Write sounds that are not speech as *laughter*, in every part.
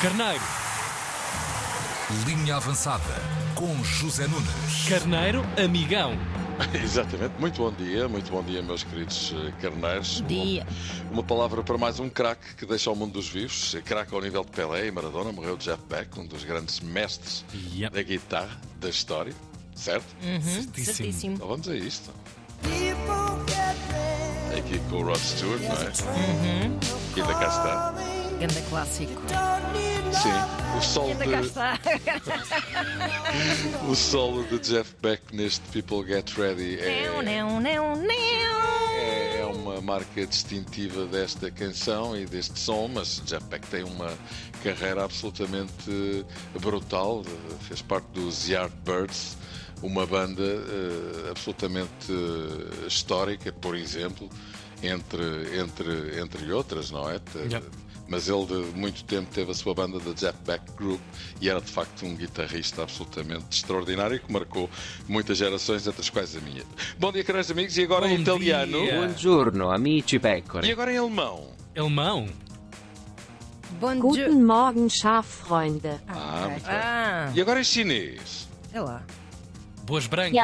Carneiro. Linha avançada com José Nunes. Carneiro, amigão. *laughs* Exatamente. Muito bom dia, muito bom dia, meus queridos eh, carneiros. Dia. Uma, uma palavra para mais um craque que deixa o mundo dos vivos. Craque ao nível de Pelé e Maradona. Morreu Jeff Beck, um dos grandes mestres Yep. da guitarra da história. Certo? Certíssimo. Certíssimo. Então vamos a isto. Aqui com o Rod Stewart, não é? E da cá está. Ganda clássico. Sim. O solo de, *laughs* o solo de Jeff Beck neste People Get Ready é. Não, não, não, não. É uma marca distintiva desta canção e deste som, mas Jeff Beck tem uma carreira absolutamente brutal. Fez parte dos Yardbirds, uma banda eh, absolutamente eh, histórica, por exemplo, entre, entre, entre outras, não é? Yep mas ele de muito tempo teve a sua banda da Jetback Group e era de facto um guitarrista absolutamente extraordinário que marcou muitas gerações, entre as quais a minha. Bom dia, caros amigos, e agora Bom em italiano. Dia. Buongiorno, amici pecore. E agora em alemão. Alemão? Bom Guten Morgen, Schaffreunde. Ah, ah muito bem. Ah. E agora em chinês. É lá. Boas brancas.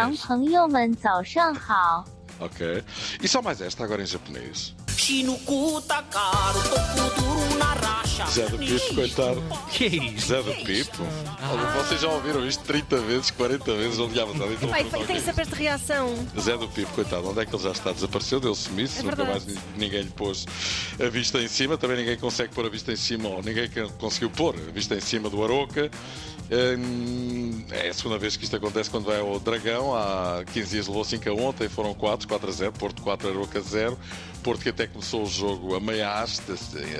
Ok. E só mais esta agora em japonês. Zé do Pipo, coitado. Que é isto? Zé do Pipo. Olha, Vocês já ouviram isto 30 vezes, 40 vezes, não diabo nada. Então, Pai, tem ok. sempre esta reação. Zé do Pipo, coitado, onde é que ele já está? Desapareceu, deu sumiço, É nunca mais ni- ninguém lhe pôs a vista em cima, também ninguém consegue pôr a vista em cima, ou ninguém que- conseguiu pôr a vista em cima do Aroca. Hum, É a segunda vez que isto acontece quando vai ao Dragão. Há 15 dias levou 5 a ontem, foram 4, 4 a 0, Porto 4, Aroca 0. Porto que até começou o jogo a meia haste,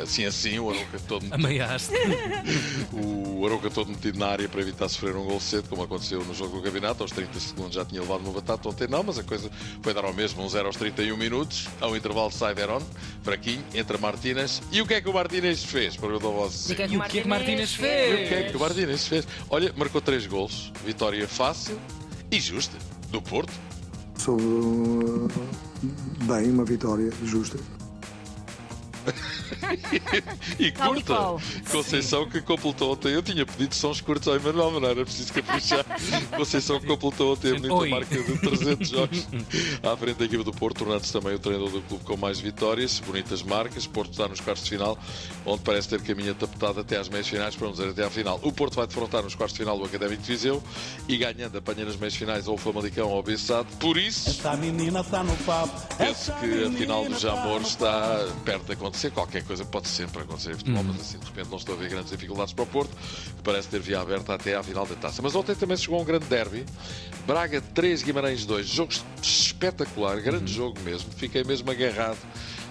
assim assim, o Aroca todo Amaiaste. *laughs* o Arouca todo metido na área para evitar sofrer um gol cedo, como aconteceu no jogo do Gabinato. Aos 30 segundos já tinha levado uma batata. Ontem não, mas a coisa foi dar ao mesmo. Um 0 aos 31 minutos. Ao intervalo sai Verón, fraquinho, entra Martínez. E o que é que o Martínez fez? Perguntou você. E o que é que Martínez E fez? o que é que o Martínez fez? Olha, marcou 3 golos. Vitória fácil e justa do Porto. Sobre uh, bem, uma vitória justa. *laughs* E e curta. Conceição que completou ontem. Eu tinha pedido sons curtos ao Emanuel, mas não era preciso caprichar. *laughs* Conceição que completou ontem a bonita Oi. marca de 300 jogos *laughs* à frente da equipa do Porto, tornando-se também o treinador do clube com mais vitórias, bonitas marcas. Porto está nos quartos de final, onde parece ter caminho tapetado até às meias finais, para não dizer até à final. O Porto vai defrontar nos quartos de final o Académico de Viseu e ganhando apanha nas meias finais ou o Famalicão ou o Bessade. Por isso. Essa menina tá no papo. Penso que a final do Jamor está perto de acontecer. Qualquer coisa pode sempre acontecer em futebol, mas assim de repente não estou a ver grandes dificuldades para o Porto, que parece ter via aberta até à final da taça. Mas ontem também chegou um grande derby. Braga 3, Guimarães 2. Jogo espetacular, grande jogo mesmo. Fiquei mesmo agarrado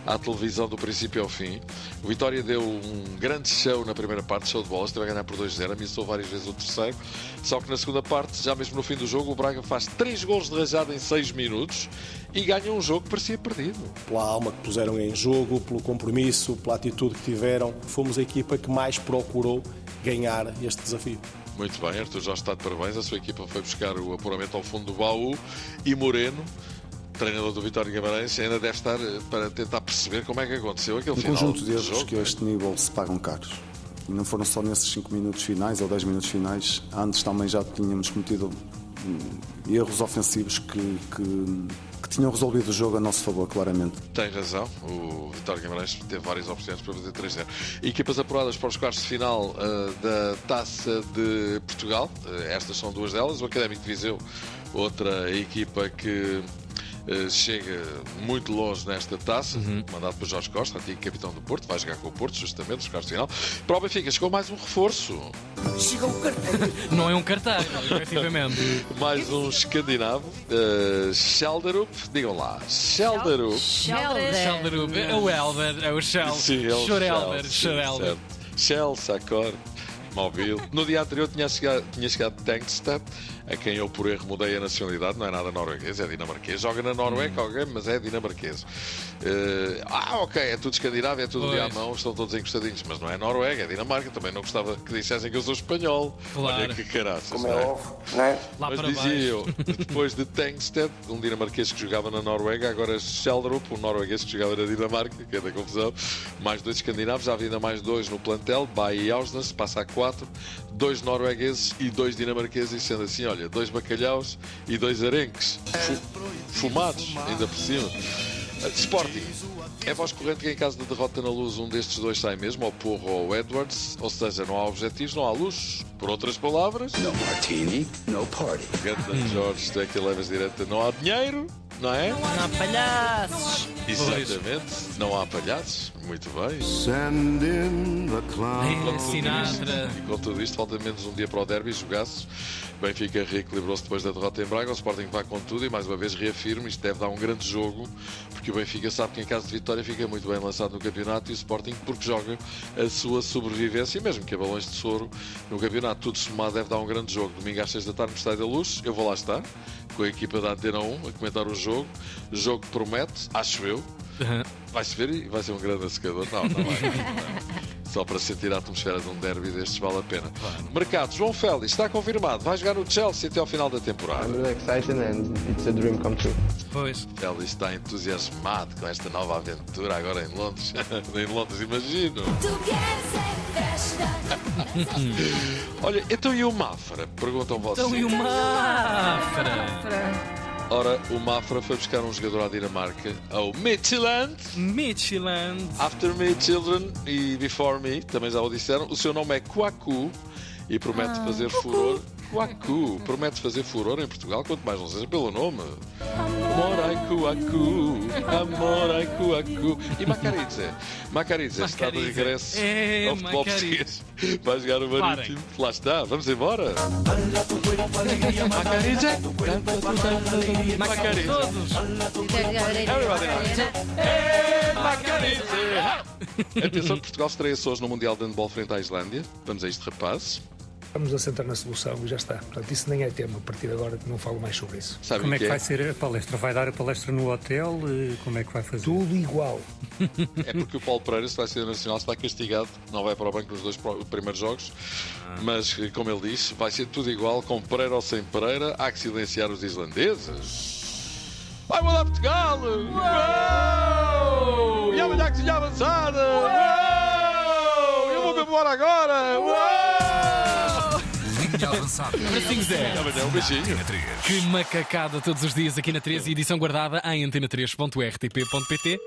à televisão do princípio ao fim. O Vitória deu um grande show na primeira parte, show de bola, esteve a ganhar por 2-0, ameaçou várias vezes o terceiro. Só que na segunda parte, já mesmo no fim do jogo, o Braga faz 3 gols de rajada em 6 minutos e ganha um jogo que parecia perdido. Pela alma que puseram em jogo, pelo compromisso, pela atitude que tiveram, fomos a equipa que mais procurou ganhar este desafio. Muito bem, Arthur Jorge está de parabéns. A sua equipa foi buscar o apuramento ao fundo do baú e Moreno, treinador do Vitória Guimarães, ainda deve estar eh, para tentar perceber como é que aconteceu aquele Um final conjunto de erros jogo. que a este nível se pagam caros. E não foram só nesses 5 minutos finais ou 10 minutos finais. Antes também já tínhamos cometido hum, erros ofensivos que, que, que tinham resolvido o jogo a nosso favor, claramente. Tem razão, o Vitória de Guimarães teve várias oportunidades para fazer 3-0. Equipas apuradas para os quartos de final eh, da Taça de Portugal, Eh, estas são duas delas. O Académico de Viseu, outra equipa que chega muito longe nesta taça, mandado por Jorge Costa, antigo capitão do Porto, vai jogar com o Porto, justamente, nos quartos de final. Para o Benfica, chegou mais um reforço, *laughs* Não é um cartaz, efetivamente. *laughs* mais um escandinavo, uh, digam lá, Schelderup. Schelderup. É o Elber, é o Shell. Sim, ele Schorelber, Shell, sim, Schorelber. certo. Shell, Sacor, Mobile. No dia anterior tinha chegado, tinha chegado Tankstad, a quem eu por erro mudei a nacionalidade, não é nada norueguês, é dinamarquês. Joga na Noruega, alguém, mas é dinamarquês. Eh, ah, ok, é tudo escandinavo, é tudo de à Pois. mão, estão todos encostadinhos, mas não é Noruega, é Dinamarca. Também não gostava que dissessem que eu sou espanhol. Claro. Olha que caraças. Como é é? óbvio, não é? Lá Mas para dizia baixo. eu, depois de Tankstead, um dinamarquês que jogava na Noruega, agora Sheldrup, um norueguês que jogava na Dinamarca, que é da confusão, mais dois escandinavos, já havia ainda mais dois no plantel, Bay e Ausnes, passa a quatro, dois noruegueses e dois dinamarqueses, sendo assim, olha, dois bacalhaus e dois arenques, fu- fumados, ainda por cima. Uh, Sporting. É voz corrente que em caso de derrota na luz um destes dois sai mesmo, ou Porro ou Edwards, ou seja, não há objetivos, não há luz. Por outras palavras, No martini, no party. Jorge, tu é que levas direta. Não há dinheiro, não é? Não há palhaços. Exatamente. Não há palhaços. Muito bem. É, Sinatra. E com tudo isto, falta menos um dia para o derby, jogasses. Benfica reequilibrou-se depois da derrota em Braga. O Sporting vai com tudo e mais uma vez reafirmo: isto deve dar um grande jogo, porque o Benfica sabe que em caso de vitória fica muito bem lançado no campeonato e o Sporting porque joga a sua sobrevivência, e mesmo que a balões de soro no campeonato, tudo somado deve dar um grande jogo. Domingo às 6 da tarde no Estádio da Luz, eu vou lá estar com a equipa da Antena 1 a comentar o jogo. Jogo que promete, acho eu. Vai-se ver e vai ser um grande secador. Não, não vai. *laughs* Só para sentir a atmosfera de um derby destes vale a pena. Mercado, João Félix está confirmado. Vai jogar no Chelsea até ao final da temporada. really excited and it's a dream come true. Pois. Félix está entusiasmado com esta nova aventura agora em Londres. *laughs* em Londres, imagino. *laughs* Olha, então e o Mafra? Perguntam vocês. Então e o Mafra? Ora, o Mafra foi buscar um jogador à Dinamarca, ao Midtjylland. Midtjylland. After Me, Children e Before Me, também já o disseram. O seu nome é Kwaku e promete fazer furor. Kwaku promete fazer furor em Portugal, quanto mais não seja pelo nome. Amor ai Kwaku, amor ai Kwaku. E Macaridze? Macaridze está de regresso É, ao futebol português. Vai jogar o Marítimo. Lá está, vamos embora. Macaridze, Macaridze. Todos. Everybody knows. Macaridze. Atenção Portugal estreia-se hoje no Mundial de Handball frente à Islândia. Vamos a isto, rapazes. Vamos assentar na solução e já está. Portanto, isso nem é tema. A partir de agora não falo mais sobre isso. Sabem Como é que é? vai ser a palestra? Vai dar a palestra no hotel? Eh, Como é que vai fazer? Tudo igual. É porque o Paulo Pereira, se vai ser nacional, está castigado, não vai para o banco nos dois primeiros jogos. Mas, como ele disse, vai ser tudo igual, com Pereira ou sem Pereira. Há que silenciar os islandeses. Vai mudar Portugal! Uou! E amanhã que tinha avançada! Uou! Eu vou-me embora agora! Uou! Avançada. Assim, Zé. Amanhã um beijinho. Antena 3. Que macacada todos os dias aqui na 13, edição guardada em antena3.rtp.pt.